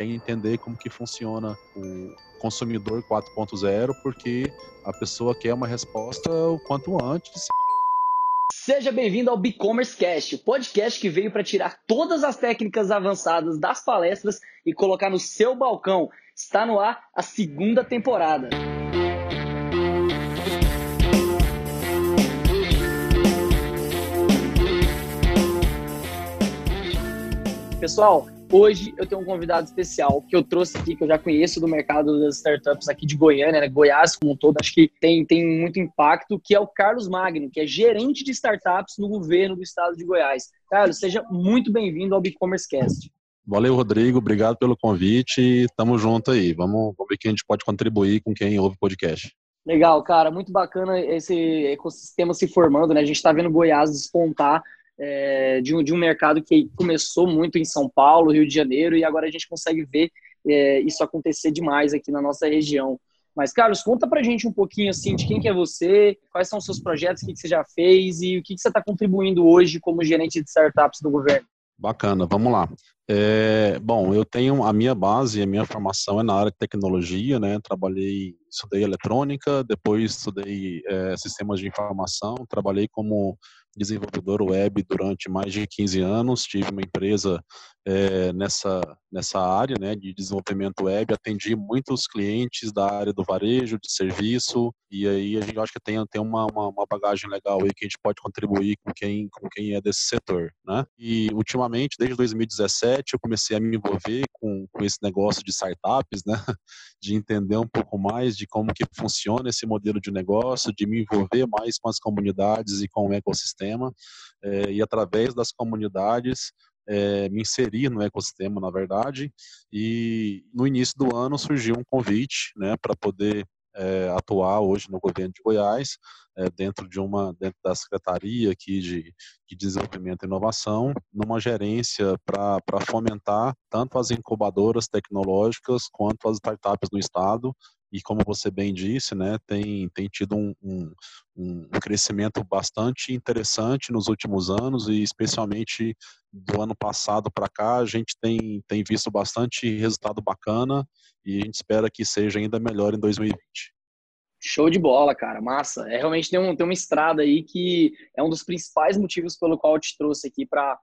quer entender como que funciona o consumidor 4.0, porque a pessoa quer uma resposta o quanto antes. Seja bem-vindo ao BigCommerce Cast, o podcast que veio para tirar todas as técnicas avançadas das palestras e colocar no seu balcão. Está no ar a segunda temporada. Pessoal, hoje eu tenho um convidado especial que eu trouxe aqui, que eu já conheço do mercado das startups aqui de Goiânia, né? Goiás como um todo, acho que tem, tem muito impacto, que é o Carlos Magno, que é gerente de startups no governo do estado de Goiás. Carlos, seja muito bem-vindo ao BigCommerce Cast. Valeu, Rodrigo. Obrigado pelo convite. Tamo junto aí. Vamos, vamos ver que a gente pode contribuir com quem ouve o podcast. Legal, cara. Muito bacana esse ecossistema se formando, né? A gente está vendo Goiás despontar é, de, um, de um mercado que começou muito em São Paulo, Rio de Janeiro, e agora a gente consegue ver é, isso acontecer demais aqui na nossa região. Mas, Carlos, conta pra gente um pouquinho assim de quem que é você, quais são os seus projetos, o que, que você já fez e o que, que você está contribuindo hoje como gerente de startups do governo. Bacana, vamos lá. É, bom, eu tenho a minha base, a minha formação é na área de tecnologia, né? Trabalhei, estudei eletrônica, depois estudei é, sistemas de informação, trabalhei como desenvolvedor web durante mais de 15 anos, tive uma empresa é, nessa, nessa área né, de desenvolvimento web, atendi muitos clientes da área do varejo, de serviço, e aí a gente acha que tem, tem uma, uma, uma, bagagem legal aí que a gente pode contribuir com quem, com quem é desse setor. Né? E ultimamente, desde 2017, eu comecei a me envolver com, com esse negócio de startups, né? de entender um pouco mais de como que funciona esse modelo de negócio, de me envolver mais com as comunidades e com o ecossistema, é, e através das comunidades é, me inserir no ecossistema, na verdade, e no início do ano surgiu um convite né, para poder é, atuar hoje no governo de Goiás, é, dentro de uma dentro da secretaria aqui de, de desenvolvimento e inovação, numa gerência para fomentar tanto as incubadoras tecnológicas quanto as startups no estado e como você bem disse, né, tem, tem tido um, um, um, crescimento bastante interessante nos últimos anos e especialmente do ano passado para cá a gente tem, tem visto bastante resultado bacana e a gente espera que seja ainda melhor em 2020. Show de bola, cara, massa. É realmente tem, um, tem uma estrada aí que é um dos principais motivos pelo qual eu te trouxe aqui para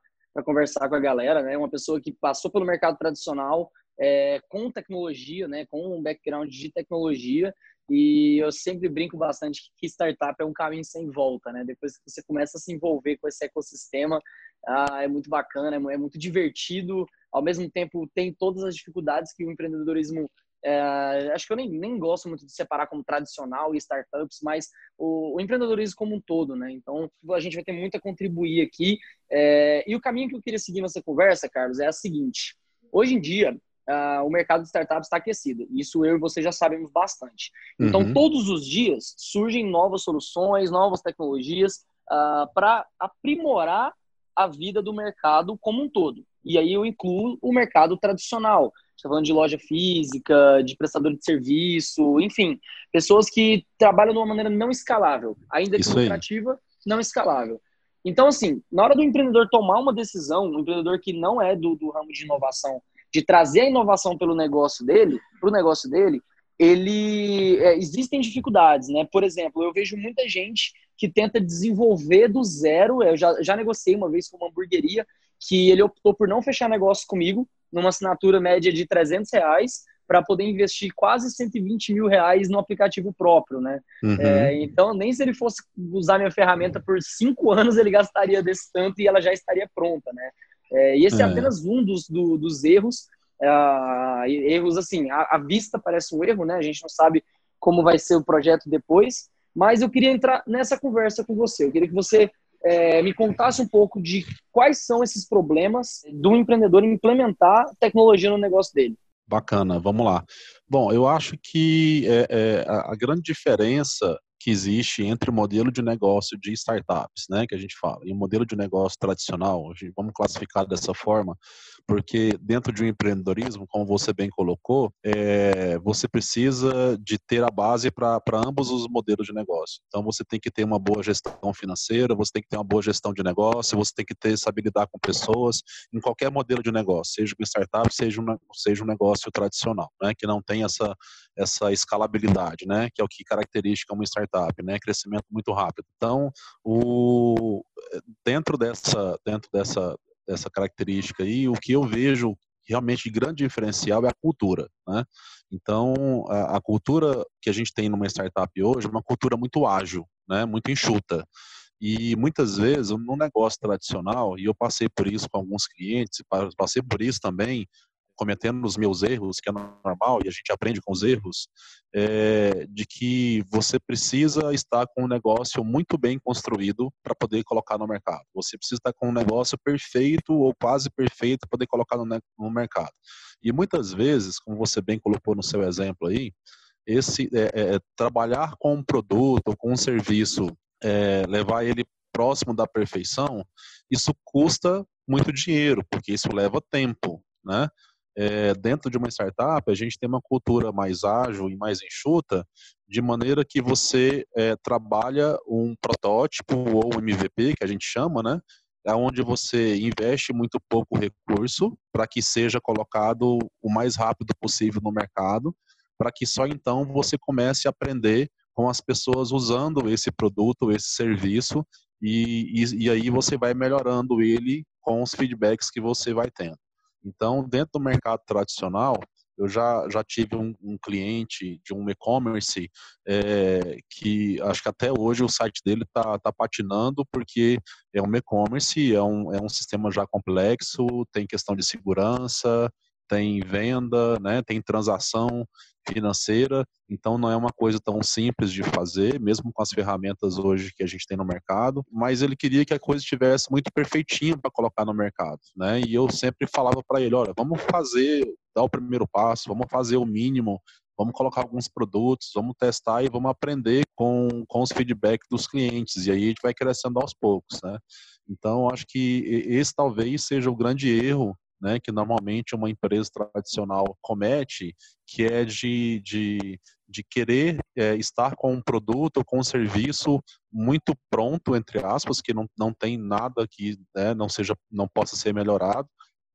conversar com a galera, né? Uma pessoa que passou pelo mercado tradicional, é, com tecnologia, né, com um background de tecnologia. E eu sempre brinco bastante que startup é um caminho sem volta, né? Depois que você começa a se envolver com esse ecossistema, ah, é muito bacana, é, é muito divertido. Ao mesmo tempo, tem todas as dificuldades que o empreendedorismo é, acho que eu nem, nem gosto muito de separar como tradicional e startups, mas o, o, empreendedorismo como um todo, né? Então, a gente vai ter muito a contribuir aqui. É, e o caminho que eu queria seguir nessa conversa, Carlos, é a seguinte. Hoje em dia, uh, o mercado de startups está aquecido. Isso eu e você já sabemos bastante. Então, uhum. todos os dias surgem novas soluções, novas tecnologias uh, ah, para aprimorar a vida do mercado como um todo. E aí eu incluo o mercado tradicional. Estou falando de loja física, de prestador de serviço, enfim, pessoas que trabalham de uma maneira não escalável, ainda que lucrativa, não escalável. Então, assim, na hora do empreendedor tomar uma decisão, um empreendedor que não é do, do ramo de inovação, de trazer a inovação pelo negócio dele, para o negócio dele, ele é, existem dificuldades, né? Por exemplo, eu vejo muita gente que tenta desenvolver do zero. Eu já, já negociei uma vez com uma hamburgueria que ele optou por não fechar negócio comigo, numa assinatura média de 300 reais, para poder investir quase 120 mil reais no aplicativo próprio, né? Uhum. É, então, nem se ele fosse usar minha ferramenta por cinco anos, ele gastaria desse tanto e ela já estaria pronta, né? É, e esse é. é, apenas um dos, do, dos erros. É, erros, assim, à, vista parece um erro, né? A gente não sabe como vai ser o projeto depois. Mas eu queria entrar nessa conversa com você. Eu queria que você é, me contasse um pouco de quais são esses problemas do empreendedor implementar tecnologia no negócio dele. Bacana, vamos lá. Bom, eu acho que é, é, a grande diferença que existe entre o modelo de negócio de startups, né, que a gente fala, e o modelo de negócio tradicional, vamos classificar dessa forma, porque dentro de um empreendedorismo, como você bem colocou, é, você precisa de ter a base para ambos os modelos de negócio. Então, você tem que ter uma boa gestão financeira, você tem que ter uma boa gestão de negócio, você tem que ter saber lidar com pessoas em qualquer modelo de negócio, seja uma startup, seja um, seja um negócio tradicional, né, que não tem essa, essa escalabilidade, né, que é o que caracteriza uma startup, né, crescimento muito rápido. Então, o, dentro dessa, dentro dessa, dessa característica aí, o que eu vejo realmente de grande diferencial é a cultura, né? Então, a, a, cultura que a gente tem numa startup hoje é uma cultura muito ágil, né? Muito enxuta. E muitas vezes, num negócio tradicional, e eu passei por isso com alguns clientes, passei por isso também cometendo os meus erros, que é normal, e a gente aprende com os erros, é, de que você precisa estar com um negócio muito bem construído para poder colocar no mercado. Você precisa estar com um negócio perfeito ou quase perfeito para poder colocar no, no, mercado. E muitas vezes, como você bem colocou no seu exemplo aí, esse é, é, trabalhar com um produto, com um serviço, é, levar ele próximo da perfeição, isso custa muito dinheiro, porque isso leva tempo, né? É, dentro de uma startup, a gente tem uma cultura mais ágil e mais enxuta, de maneira que você é, trabalha um protótipo ou MVP, que a gente chama, né? É onde você investe muito pouco recurso para que seja colocado o mais rápido possível no mercado, para que só então você comece a aprender com as pessoas usando esse produto, esse serviço, e, e, e aí você vai melhorando ele com os feedbacks que você vai tendo. Então, dentro do mercado tradicional, eu já, já tive um, um cliente de um e-commerce é, que acho que até hoje o site dele está tá patinando porque é um e-commerce, é um, é um sistema já complexo, tem questão de segurança, tem venda, né, tem transação financeira, então não é uma coisa tão simples de fazer, mesmo com as ferramentas hoje que a gente tem no mercado, mas ele queria que a coisa estivesse muito perfeitinha para colocar no mercado, né? E eu sempre falava para ele, olha, vamos fazer, dar o primeiro passo, vamos fazer o mínimo, vamos colocar alguns produtos, vamos testar e vamos aprender com, com os feedbacks dos clientes, e aí a gente vai crescendo aos poucos, né? Então, acho que esse talvez seja o grande erro né, que normalmente uma empresa tradicional comete, que é de, de, de querer é, estar com um produto ou com um serviço muito pronto, entre aspas, que não, não tem nada que né, não seja não possa ser melhorado,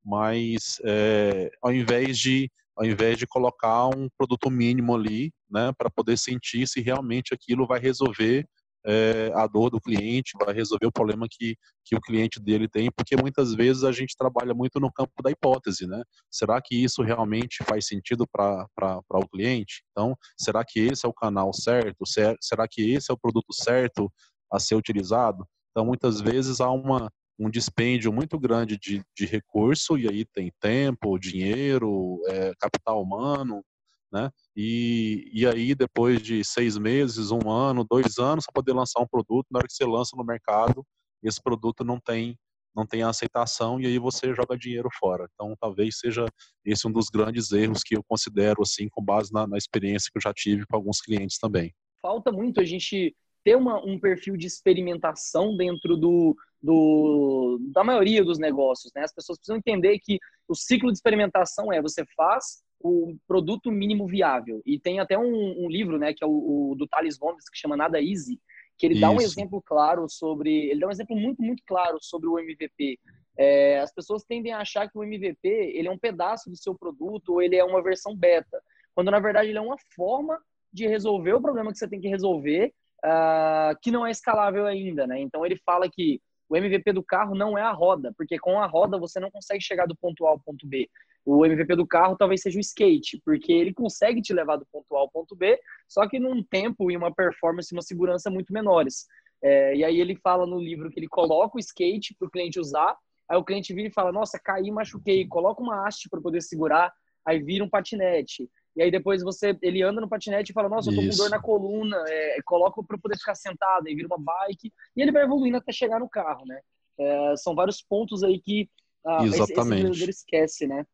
mas é, ao invés de ao invés de colocar um produto mínimo ali, né, para poder sentir se realmente aquilo vai resolver é, a dor do cliente, vai resolver o problema que, que o cliente dele tem, porque muitas vezes a gente trabalha muito no campo da hipótese, né? Será que isso realmente faz sentido para o cliente? Então, será que esse é o canal certo? Será que esse é o produto certo a ser utilizado? Então, muitas vezes há uma, um dispêndio muito grande de, de recurso, e aí tem tempo, dinheiro, é, capital humano, né? E, e aí, depois de seis meses, um ano, dois anos, para poder lançar um produto, na hora que você lança no mercado, esse produto não tem não tem aceitação e aí você joga dinheiro fora. Então, talvez seja esse um dos grandes erros que eu considero, assim, com base na, na experiência que eu já tive com alguns clientes também. Falta muito a gente ter uma, um perfil de experimentação dentro do, do, da maioria dos negócios. Né? As pessoas precisam entender que o ciclo de experimentação é você faz, o produto mínimo viável. E tem até um, um livro, né, que é o, o, do Thales Gomes, que chama Nada Easy, que ele Isso. dá um exemplo claro sobre, ele dá um exemplo muito, muito claro sobre o MVP. É, as pessoas tendem a achar que o MVP ele é um pedaço do seu produto ou ele é uma versão beta, quando na verdade ele é uma forma de resolver o problema que você tem que resolver, uh, que não é escalável ainda, né? Então ele fala que o MVP do carro não é a roda, porque com a roda você não consegue chegar do ponto A ao ponto B. O MVP do carro talvez seja o skate, porque ele consegue te levar do ponto A ao ponto B, só que num tempo e uma performance e uma segurança muito menores. É, e aí ele fala no livro que ele coloca o skate para o cliente usar, aí o cliente vira e fala, nossa, caí, machuquei, coloca uma haste para poder segurar, aí vira um patinete. E aí depois você, ele anda no patinete e fala, nossa, eu tô com dor na coluna, é, coloca para poder ficar sentado, aí vira uma bike, e ele vai evoluindo até chegar no carro, né? É, são vários pontos aí que ah, Exatamente. esse, esse esquece, né?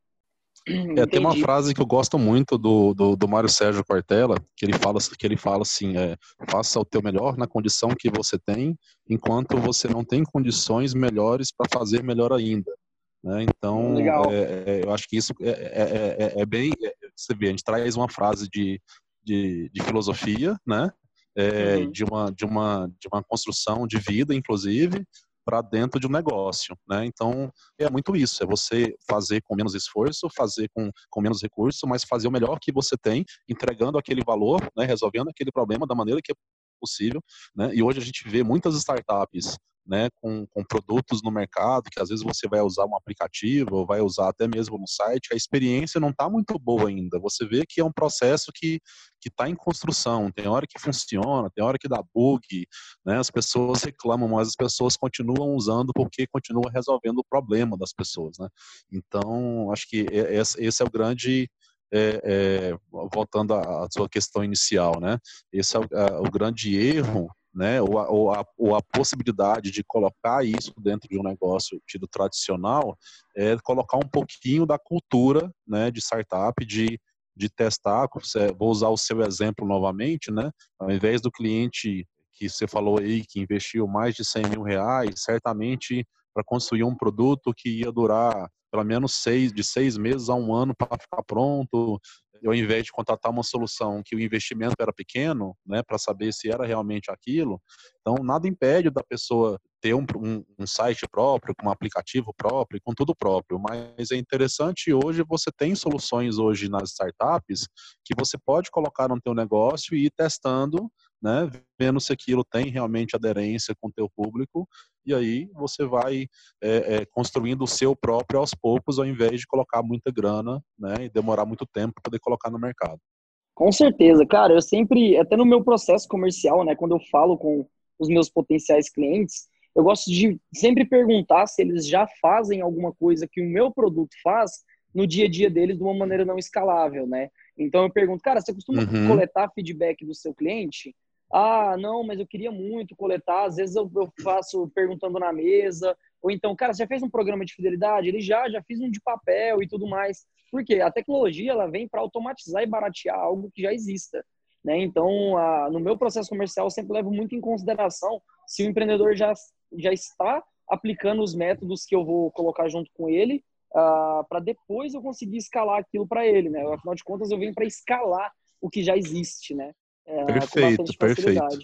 É, tem uma frase que eu gosto muito do, do, do Mário Sérgio Cortella, que ele fala, que ele fala assim, é, faça o teu melhor na condição que você tem, enquanto você não tem condições melhores para fazer melhor ainda. Né? Então, é, é, eu acho que isso é, é, é, é bem. você vê, a gente traz uma frase de, de, de filosofia, né? Uhum. de, uma, de, uma, de uma construção de vida, inclusive, para dentro de um negócio, né? Então é muito isso, é você fazer com menos esforço, fazer com, com menos recurso, mas fazer o melhor que você tem, entregando aquele valor, né? Resolvendo aquele problema da maneira que possível, né? E hoje a gente vê muitas startups né, com, com, produtos no mercado, que às vezes você vai usar um aplicativo, ou vai usar até mesmo no site, a experiência não está muito boa ainda. Você vê que é um processo que está em construção, tem hora que funciona, tem hora que dá bug, né, as pessoas reclamam, mas as pessoas continuam usando porque continua resolvendo o problema das pessoas. Né? Então, acho que esse é o grande é, é, voltando à sua questão inicial, né? Esse é o, é o grande erro né, ou a, ou, a, ou a, possibilidade de colocar isso dentro de um negócio tido tradicional, é colocar um pouquinho da cultura né, de startup, de, de testar. Vou usar o seu exemplo novamente, né? Ao invés do cliente que você falou aí, que investiu mais de 100 mil reais, certamente para construir um produto que ia durar pelo menos seis, de seis meses a um ano para ficar pronto, ao invés de contratar uma solução que o investimento era pequeno, né, para saber se era realmente aquilo, então nada impede da pessoa ter um, um, um, site próprio, com um aplicativo próprio, com tudo próprio, mas é interessante hoje você tem soluções hoje nas startups que você pode colocar no teu negócio e ir testando, né, vendo se aquilo tem realmente aderência com o teu público e aí você vai é, é, construindo o seu próprio aos poucos, ao invés de colocar muita grana né, e demorar muito tempo para poder colocar no mercado. Com certeza, cara. Eu sempre, até no meu processo comercial, né, quando eu falo com os meus potenciais clientes, eu gosto de sempre perguntar se eles já fazem alguma coisa que o meu produto faz no dia a dia deles de uma maneira não escalável, né? Então eu pergunto, cara, você costuma uhum. coletar feedback do seu cliente? Ah, não, mas eu queria muito coletar. Às vezes eu, eu faço perguntando na mesa. Ou então, cara, você fez um programa de fidelidade? Ele já, já fiz um de papel e tudo mais. Por quê? A tecnologia ela vem para automatizar e baratear algo que já exista. Né? Então, a, no meu processo comercial, eu sempre levo muito em consideração se o empreendedor já, já está aplicando os métodos que eu vou colocar junto com ele, uh, para depois eu conseguir escalar aquilo para ele. Né? Afinal de contas, eu venho para escalar o que já existe. Né? É, perfeito, perfeito.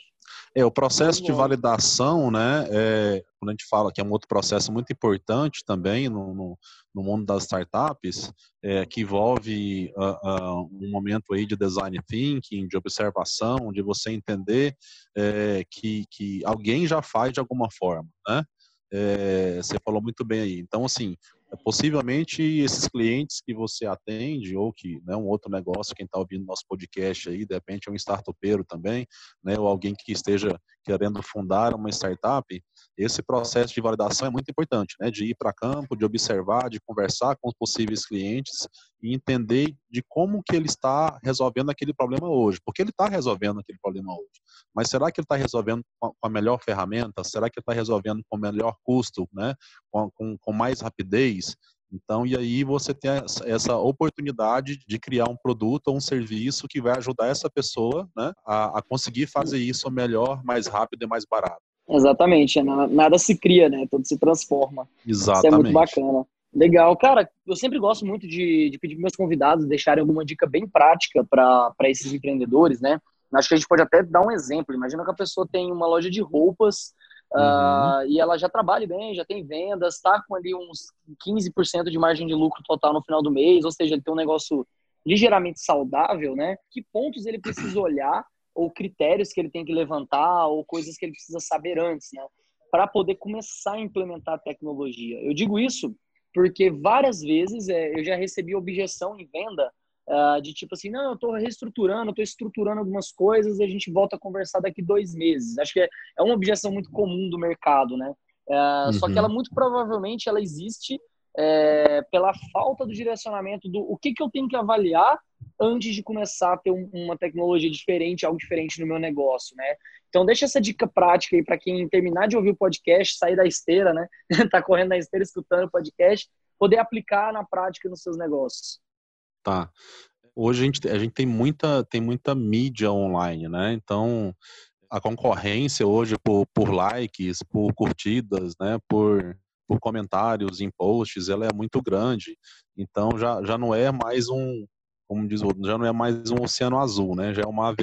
É, o processo de validação, né, é, quando a gente fala que é um outro processo muito importante também no, no, no mundo das startups, é, que envolve uh, uh, um momento aí de design thinking, de observação, de você entender é, que, que alguém já faz de alguma forma, né? É, você falou muito bem aí. Então, assim, possivelmente esses clientes que você atende ou que né, um outro negócio, quem está ouvindo nosso podcast aí, de repente é um startupeiro também, né, ou alguém que esteja querendo fundar uma startup, esse processo de validação é muito importante, né, de ir para campo, de observar, de conversar com os possíveis clientes e entender de como que ele está resolvendo aquele problema hoje, porque ele está resolvendo aquele problema hoje, mas será que ele está resolvendo com a melhor ferramenta? Será que ele está resolvendo com o melhor custo, né, com, com, com mais rapidez? Então, e aí você tem essa oportunidade de criar um produto ou um serviço que vai ajudar essa pessoa né, a, a conseguir fazer isso melhor, mais rápido e mais barato. Exatamente, nada se cria, né? Tudo se transforma. Exatamente. Isso é muito bacana. Legal, cara. Eu sempre gosto muito de, de pedir para meus convidados deixarem alguma dica bem prática para esses empreendedores, né? Acho que a gente pode até dar um exemplo. Imagina que a pessoa tem uma loja de roupas Uhum. Uh, e ela já trabalha bem, já tem vendas, está com ali uns 15% de margem de lucro total no final do mês, ou seja, ele tem um negócio ligeiramente saudável, né? Que pontos ele precisa olhar, ou critérios que ele tem que levantar, ou coisas que ele precisa saber antes, né? Para poder começar a implementar a tecnologia. Eu digo isso porque várias vezes é, eu já recebi objeção em venda Uh, de tipo assim, não, eu estou reestruturando, estou estruturando algumas coisas e a gente volta a conversar daqui dois meses. Acho que é, é uma objeção muito comum do mercado, né? Uh, uhum. Só que ela muito provavelmente ela existe é, pela falta do direcionamento do o que, que eu tenho que avaliar antes de começar a ter um, uma tecnologia diferente, algo diferente no meu negócio, né? Então deixa essa dica prática aí para quem terminar de ouvir o podcast, sair da esteira, né? tá correndo na esteira escutando o podcast, poder aplicar na prática nos seus negócios. Tá. Hoje a gente, a gente tem, muita, tem muita mídia online, né? Então, a concorrência hoje por, por likes, por curtidas, né? Por, por comentários em posts, ela é muito grande. Então já, já não é mais um, como diz o outro, já não é mais um oceano azul, né? Já é um mar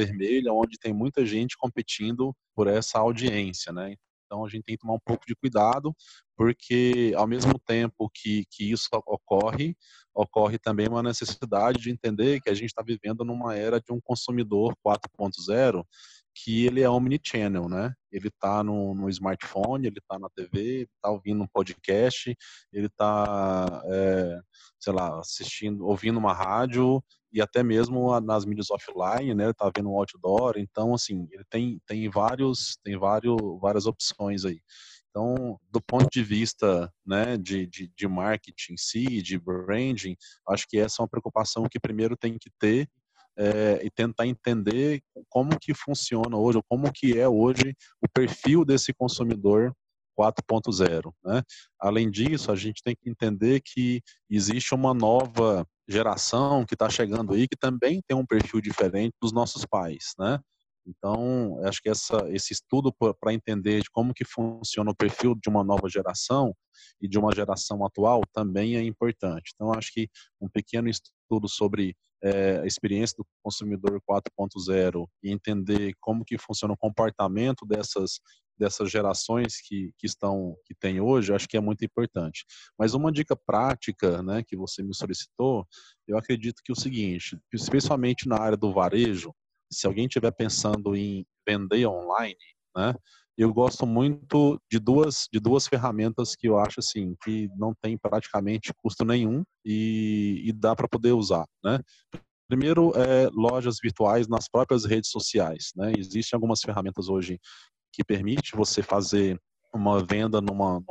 onde tem muita gente competindo por essa audiência, né? Então a gente tem que tomar um pouco de cuidado, porque ao mesmo tempo que, que isso ocorre, ocorre também uma necessidade de entender que a gente está vivendo numa era de um consumidor 4.0 que ele é omnichannel, né? Ele está no, no, smartphone, ele está na TV, ele está ouvindo um podcast, ele está, é, sei lá, assistindo, ouvindo uma rádio e até mesmo nas mídias offline, né? Ele está vendo um outdoor. Então, assim, ele tem, tem vários, tem vários, várias opções aí. Então, do ponto de vista né, de, de, de marketing em si, de branding, acho que essa é uma preocupação que primeiro tem que ter é, e tentar entender como que funciona hoje, ou como que é hoje o perfil desse consumidor 4.0. Né? Além disso, a gente tem que entender que existe uma nova geração que está chegando aí que também tem um perfil diferente dos nossos pais, né? Então, acho que essa, esse estudo para entender de como que funciona o perfil de uma nova geração e de uma geração atual também é importante. Então, acho que um pequeno estudo sobre é, a experiência do consumidor 4.0 e entender como que funciona o comportamento dessas dessas gerações que, que estão que tem hoje, acho que é muito importante. Mas uma dica prática, né, que você me solicitou, eu acredito que é o seguinte, especialmente na área do varejo, se alguém estiver pensando em vender online, né, eu gosto muito de duas de duas ferramentas que eu acho assim que não tem praticamente custo nenhum e, e dá para poder usar, né? Primeiro, é, lojas virtuais nas próprias redes sociais. Né? Existem algumas ferramentas hoje que permite você fazer uma venda numa,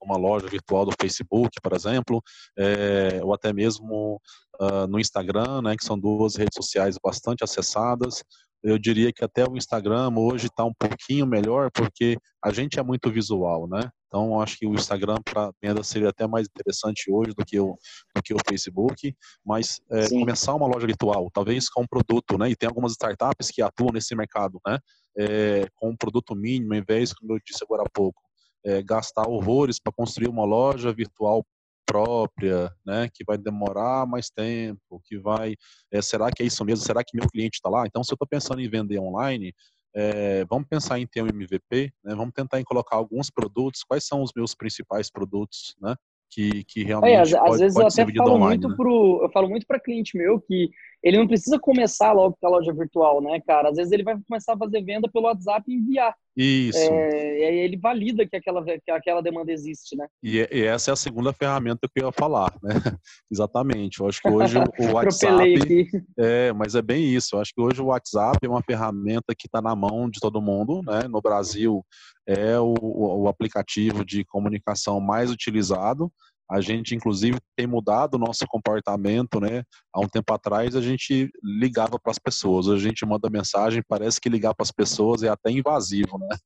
numa, loja virtual do Facebook, por exemplo, é, ou até mesmo uh, no Instagram, né, que são duas redes sociais bastante acessadas. Eu diria que até o Instagram hoje está um pouquinho melhor, porque a gente é muito visual, né? Então, acho que o Instagram para venda seria até mais interessante hoje do que o, do que o Facebook. Mas é, começar uma loja virtual, talvez com um produto, né? E tem algumas startups que atuam nesse mercado, né? É, com um produto mínimo, ao invés, como eu disse agora há pouco, é, gastar horrores para construir uma loja virtual própria, né, que vai demorar mais tempo, que vai, é, será que é isso mesmo? Será que meu cliente está lá? Então, se eu estou pensando em vender online, é, vamos pensar em ter um MVP, né? vamos tentar em colocar alguns produtos, quais são os meus principais produtos, né? Que, que realmente é, às, pode, às vezes pode eu até falo online, muito né? pro, eu falo muito para cliente meu que ele não precisa começar logo com a loja virtual, né, cara? Às vezes ele vai começar a fazer venda pelo WhatsApp e enviar. Isso. É, e aí ele valida que aquela, que aquela demanda existe, né? E, e, essa é a segunda ferramenta que eu ia falar, né? Exatamente. Eu acho que hoje o WhatsApp. é, mas é bem isso. Eu acho que hoje o WhatsApp é uma ferramenta que está na mão de todo mundo, né? No Brasil é o, o aplicativo de comunicação mais utilizado. A gente, inclusive, tem mudado o nosso comportamento, né? Há um tempo atrás, a gente ligava para as pessoas. A gente manda mensagem, parece que ligar para as pessoas é até invasivo, né?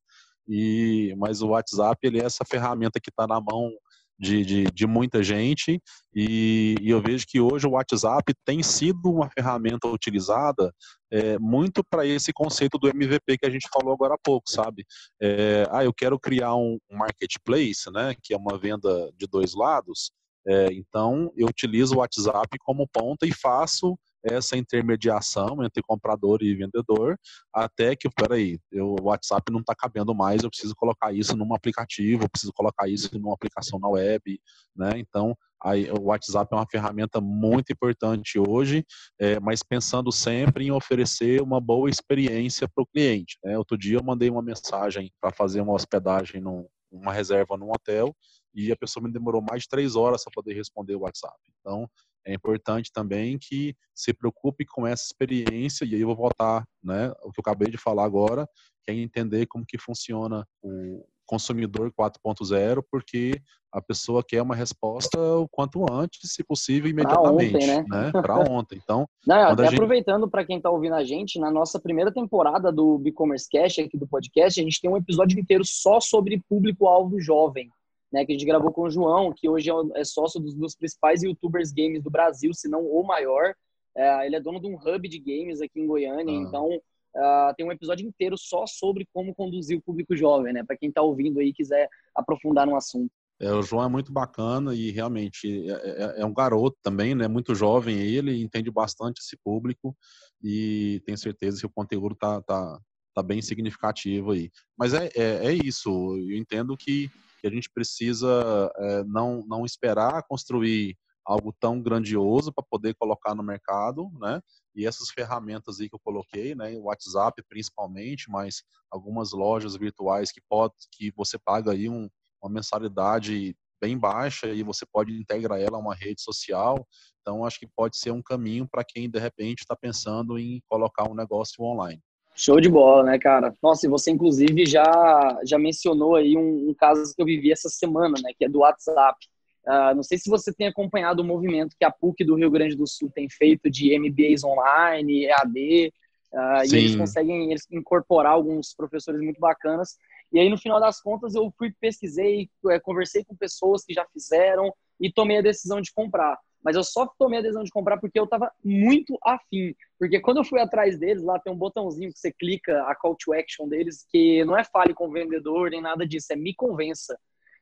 E, mas o WhatsApp, ele é essa ferramenta que está na mão de, de, de, muita gente e, e, eu vejo que hoje o WhatsApp tem sido uma ferramenta utilizada é, muito para esse conceito do MVP que a gente falou agora há pouco, sabe? É, ah, eu quero criar um marketplace, né, que é uma venda de dois lados, é, então eu utilizo o WhatsApp como ponta e faço essa intermediação entre comprador e vendedor, até que, peraí, o WhatsApp não está cabendo mais, eu preciso colocar isso num aplicativo, eu preciso colocar isso numa aplicação na web, né? Então, aí, o WhatsApp é uma ferramenta muito importante hoje, é, mas pensando sempre em oferecer uma boa experiência para o cliente. Né? Outro dia eu mandei uma mensagem para fazer uma hospedagem num, uma reserva num hotel e a pessoa me demorou mais de três horas para poder responder o WhatsApp. Então, é importante também que se preocupe com essa experiência, e aí eu vou voltar, né, o que eu acabei de falar agora, que é entender como que funciona o consumidor 4.0, porque a pessoa quer uma resposta o quanto antes, se possível, imediatamente, pra ontem, né? né? Para ontem. Então, Não, até gente... aproveitando para quem está ouvindo a gente, na nossa primeira temporada do e-commerce Cash aqui do podcast, a gente tem um episódio inteiro só sobre público-alvo jovem né, que a gente gravou com o João, que hoje é, é sócio dos, dos principais youtubers games do Brasil, se não o maior. É, ele é dono de um hub de games aqui em Goiânia, ah. então uh, tem um episódio inteiro só sobre como conduzir o público jovem, né? Para quem está ouvindo aí e quiser aprofundar no assunto. É, o João é muito bacana e realmente é, é, é, um garoto também, né? Muito jovem ele, entende bastante esse público e tenho certeza que o conteúdo tá, tá, tá bem significativo aí. Mas é, é, é isso, eu entendo que, que a gente precisa é, não, não esperar construir algo tão grandioso para poder colocar no mercado, né? E essas ferramentas aí que eu coloquei, né, o WhatsApp principalmente, mas algumas lojas virtuais que pode que você paga aí um, uma mensalidade bem baixa e você pode integrar ela a uma rede social. Então acho que pode ser um caminho para quem de repente está pensando em colocar um negócio online. Show de bola, né, cara? Nossa, e você inclusive já já mencionou aí um, um caso que eu vivi essa semana, né, que é do WhatsApp. Uh, não sei se você tem acompanhado o movimento que a PUC do Rio Grande do Sul tem feito de MBAs online, EAD, uh, ah, e eles conseguem eles incorporar alguns professores muito bacanas. E aí, no final das contas, eu fui, pesquisei, é, conversei com pessoas que já fizeram e tomei a decisão de comprar. Mas eu só tomei a decisão de comprar porque eu estava muito afim. Porque quando eu fui atrás deles, lá tem um botãozinho que você clica, a call to action deles, que não é fale com o vendedor nem nada disso, é me convença.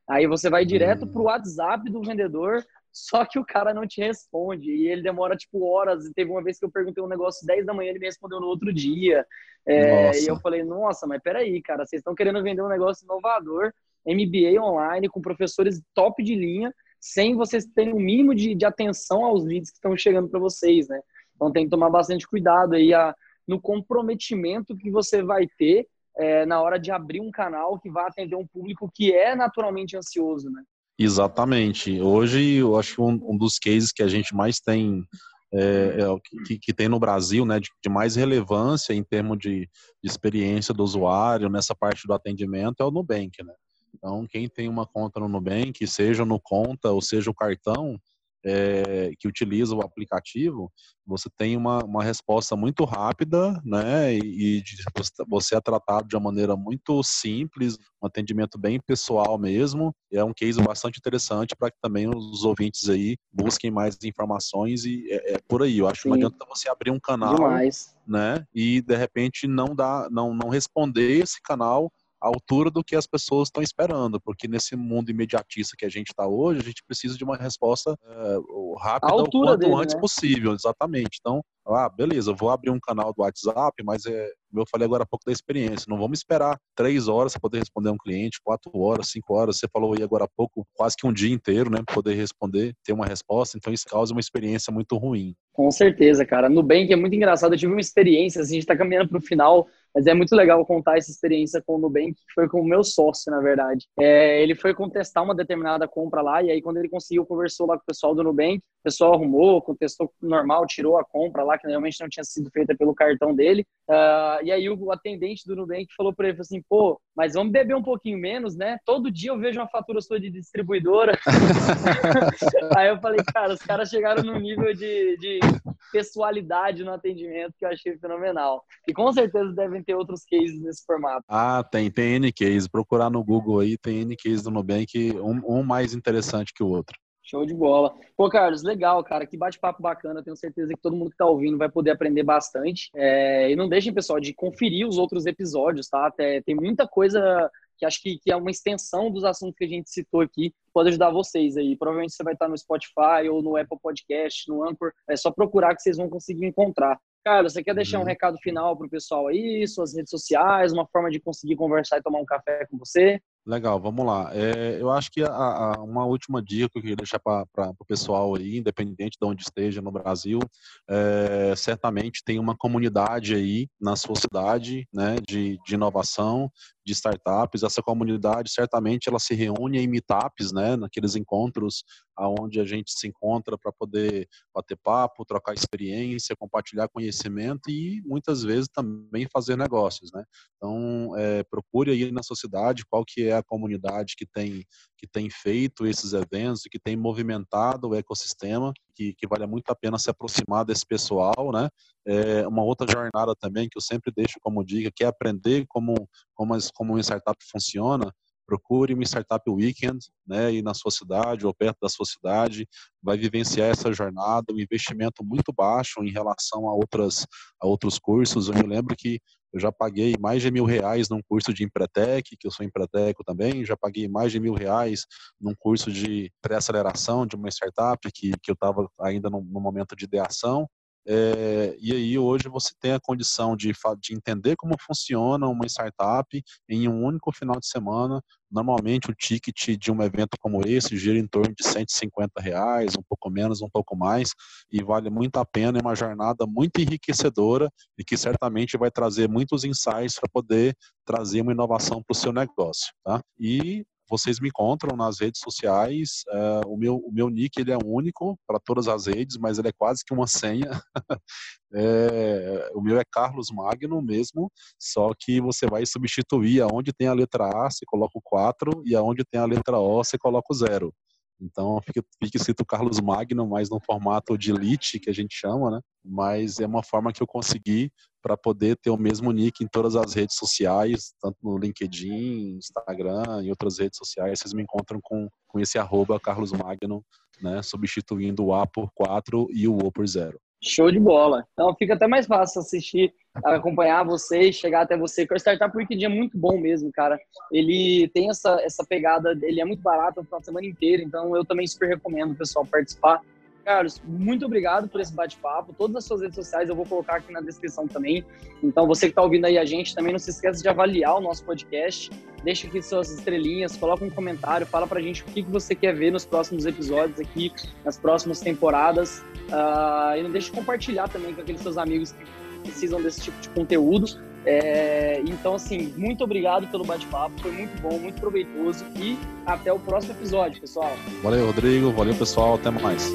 Aí você vai direto pro WhatsApp do vendedor, só que o cara não te responde. E ele demora, tipo, horas. E teve uma vez que eu perguntei um negócio 10 da manhã, ele me respondeu no outro dia. É, e eu falei, nossa, mas peraí, cara, vocês estão querendo vender um negócio inovador, MBA online, com professores top de linha, sem vocês terem o um mínimo de, de atenção aos leads que estão chegando para vocês, né? Então tem que tomar bastante cuidado aí a, no comprometimento que você vai ter é, na hora de abrir um canal que vai atender um público que é naturalmente ansioso, né? Exatamente. Hoje, eu acho que um, um dos cases que a gente mais tem, é, é, que, que, tem no Brasil, né, de, de mais relevância em termos de, de, experiência do usuário nessa parte do atendimento é o Nubank, né? Então, quem tem uma conta no Nubank, seja no conta ou seja o cartão, é, que utiliza o aplicativo, você tem uma, uma resposta muito rápida, né? E, e você é tratado de uma maneira muito simples, um atendimento bem pessoal mesmo. É um case bastante interessante para que também os ouvintes aí busquem mais informações e é, é por aí. Eu acho Sim. que não adianta você abrir um canal, Demais. né? E de repente não dá, não, não responder esse canal à altura do que as pessoas estão esperando, porque nesse mundo imediatista que a gente está hoje, a gente precisa de uma resposta é, rápida o quanto antes né? possível, exatamente. Então, ah, beleza, vou abrir um canal do WhatsApp, mas é, eu falei agora há pouco da experiência, não vamos esperar três horas para poder responder um cliente, quatro horas, cinco horas, você falou aí agora há pouco, quase que um dia inteiro, né, para poder responder, ter uma resposta, então isso causa uma experiência muito ruim. Com certeza, cara. No Nubank é muito engraçado, eu tive uma experiência, assim, a gente está caminhando para o final, mas é muito legal contar essa experiência com o Nubank, que foi com o meu sócio, na verdade. É, ele foi contestar uma determinada compra lá, e aí quando ele conseguiu, conversou lá com o pessoal do Nubank, o pessoal arrumou, contestou normal, tirou a compra lá, que realmente não tinha sido feita pelo cartão dele. Uh, e aí o atendente do Nubank falou para ele assim, pô, mas vamos beber um pouquinho menos, né? Todo dia eu vejo uma fatura sua de distribuidora. aí eu falei, cara, os caras chegaram num nível de, de pessoalidade no atendimento que eu achei fenomenal. E com certeza devem ter outros cases nesse formato. Ah, tem, tem N case. Procurar no Google aí, tem N case do Nubank, um, um mais interessante que o outro. Show de bola. Pô, Carlos, legal, cara. Que bate-papo bacana. Tenho certeza que todo mundo que tá ouvindo vai poder aprender bastante. É, e não deixem, pessoal, de conferir os outros episódios, tá? Até, tem muita coisa que acho que, que é uma extensão dos assuntos que a gente citou aqui. Pode ajudar vocês aí. Provavelmente você vai estar no Spotify ou no Apple Podcast, no Anchor. É só procurar que vocês vão conseguir encontrar. Carlos, você quer deixar um uhum. recado final para o pessoal aí, suas redes sociais, uma forma de conseguir conversar e tomar um café com você? Legal, vamos lá. É, eu acho que a, a, uma última dica que eu queria deixar para o pessoal aí, independente de onde esteja no Brasil, é, certamente tem uma comunidade aí na sua cidade, né, de, de inovação, de startups. Essa comunidade certamente ela se reúne em meetups, né, naqueles encontros aonde a gente se encontra para poder bater papo, trocar experiência, compartilhar conhecimento e muitas vezes também fazer negócios, né? Então, é, procure aí na sua cidade qual que é a comunidade que tem que tem feito esses eventos e que tem movimentado o ecossistema, que, que vale muito a pena se aproximar desse pessoal, né? É uma outra jornada também que eu sempre deixo como dica, que é aprender como como, como uma startup funciona, procure uma Startup Weekend, né, e na sua cidade ou perto da sua cidade, vai vivenciar essa jornada, um investimento muito baixo em relação a outras a outros cursos. Eu me lembro que Eu já paguei mais de mil reais num curso de Empretec, que eu sou empreteco também, já paguei mais de mil reais num curso de pré-aceleração de uma startup que, que eu estava ainda no, no momento de ideação. É, e aí hoje você tem a condição de, de entender como funciona uma startup em um único final de semana. Normalmente o ticket de um evento como esse gira em torno de 150 reais, um pouco menos, um pouco mais, e vale muito a pena. É uma jornada muito enriquecedora e que certamente vai trazer muitos insights para poder trazer uma inovação para o seu negócio. Tá? E vocês me encontram nas redes sociais. Uh, o, meu, o meu nick ele é único para todas as redes, mas ele é quase que uma senha. é, o meu é Carlos Magno mesmo, só que você vai substituir aonde tem a letra A, você coloca o 4, e aonde tem a letra O, você coloca o 0. Então fica, fica escrito Carlos Magno, mas no formato de elite que a gente chama, né? Mas é uma forma que eu consegui para poder ter o mesmo nick em todas as redes sociais, tanto no LinkedIn, Instagram e outras redes sociais. Vocês me encontram com, com esse arroba Carlos Magno, né? Substituindo o A por 4 e o O por 0. Show de bola. Então fica até mais fácil assistir, acompanhar vocês, chegar até você. O Startup Weekend é muito bom mesmo, cara. Ele tem essa, essa pegada, ele é muito barato a semana inteira, então eu também super recomendo o pessoal participar. Carlos, muito obrigado por esse bate-papo. Todas as suas redes sociais eu vou colocar aqui na descrição também. Então, você que está ouvindo aí a gente, também não se esqueça de avaliar o nosso podcast. Deixa aqui suas estrelinhas, coloca um comentário, fala pra gente o que, que você quer ver nos próximos episódios aqui, nas próximas temporadas. Uh, e não deixe de compartilhar também com aqueles seus amigos que precisam desse tipo de conteúdo. É, então, assim, muito obrigado pelo bate-papo, foi muito bom, muito proveitoso e até o próximo episódio, pessoal. Valeu, Rodrigo, valeu, pessoal, até mais.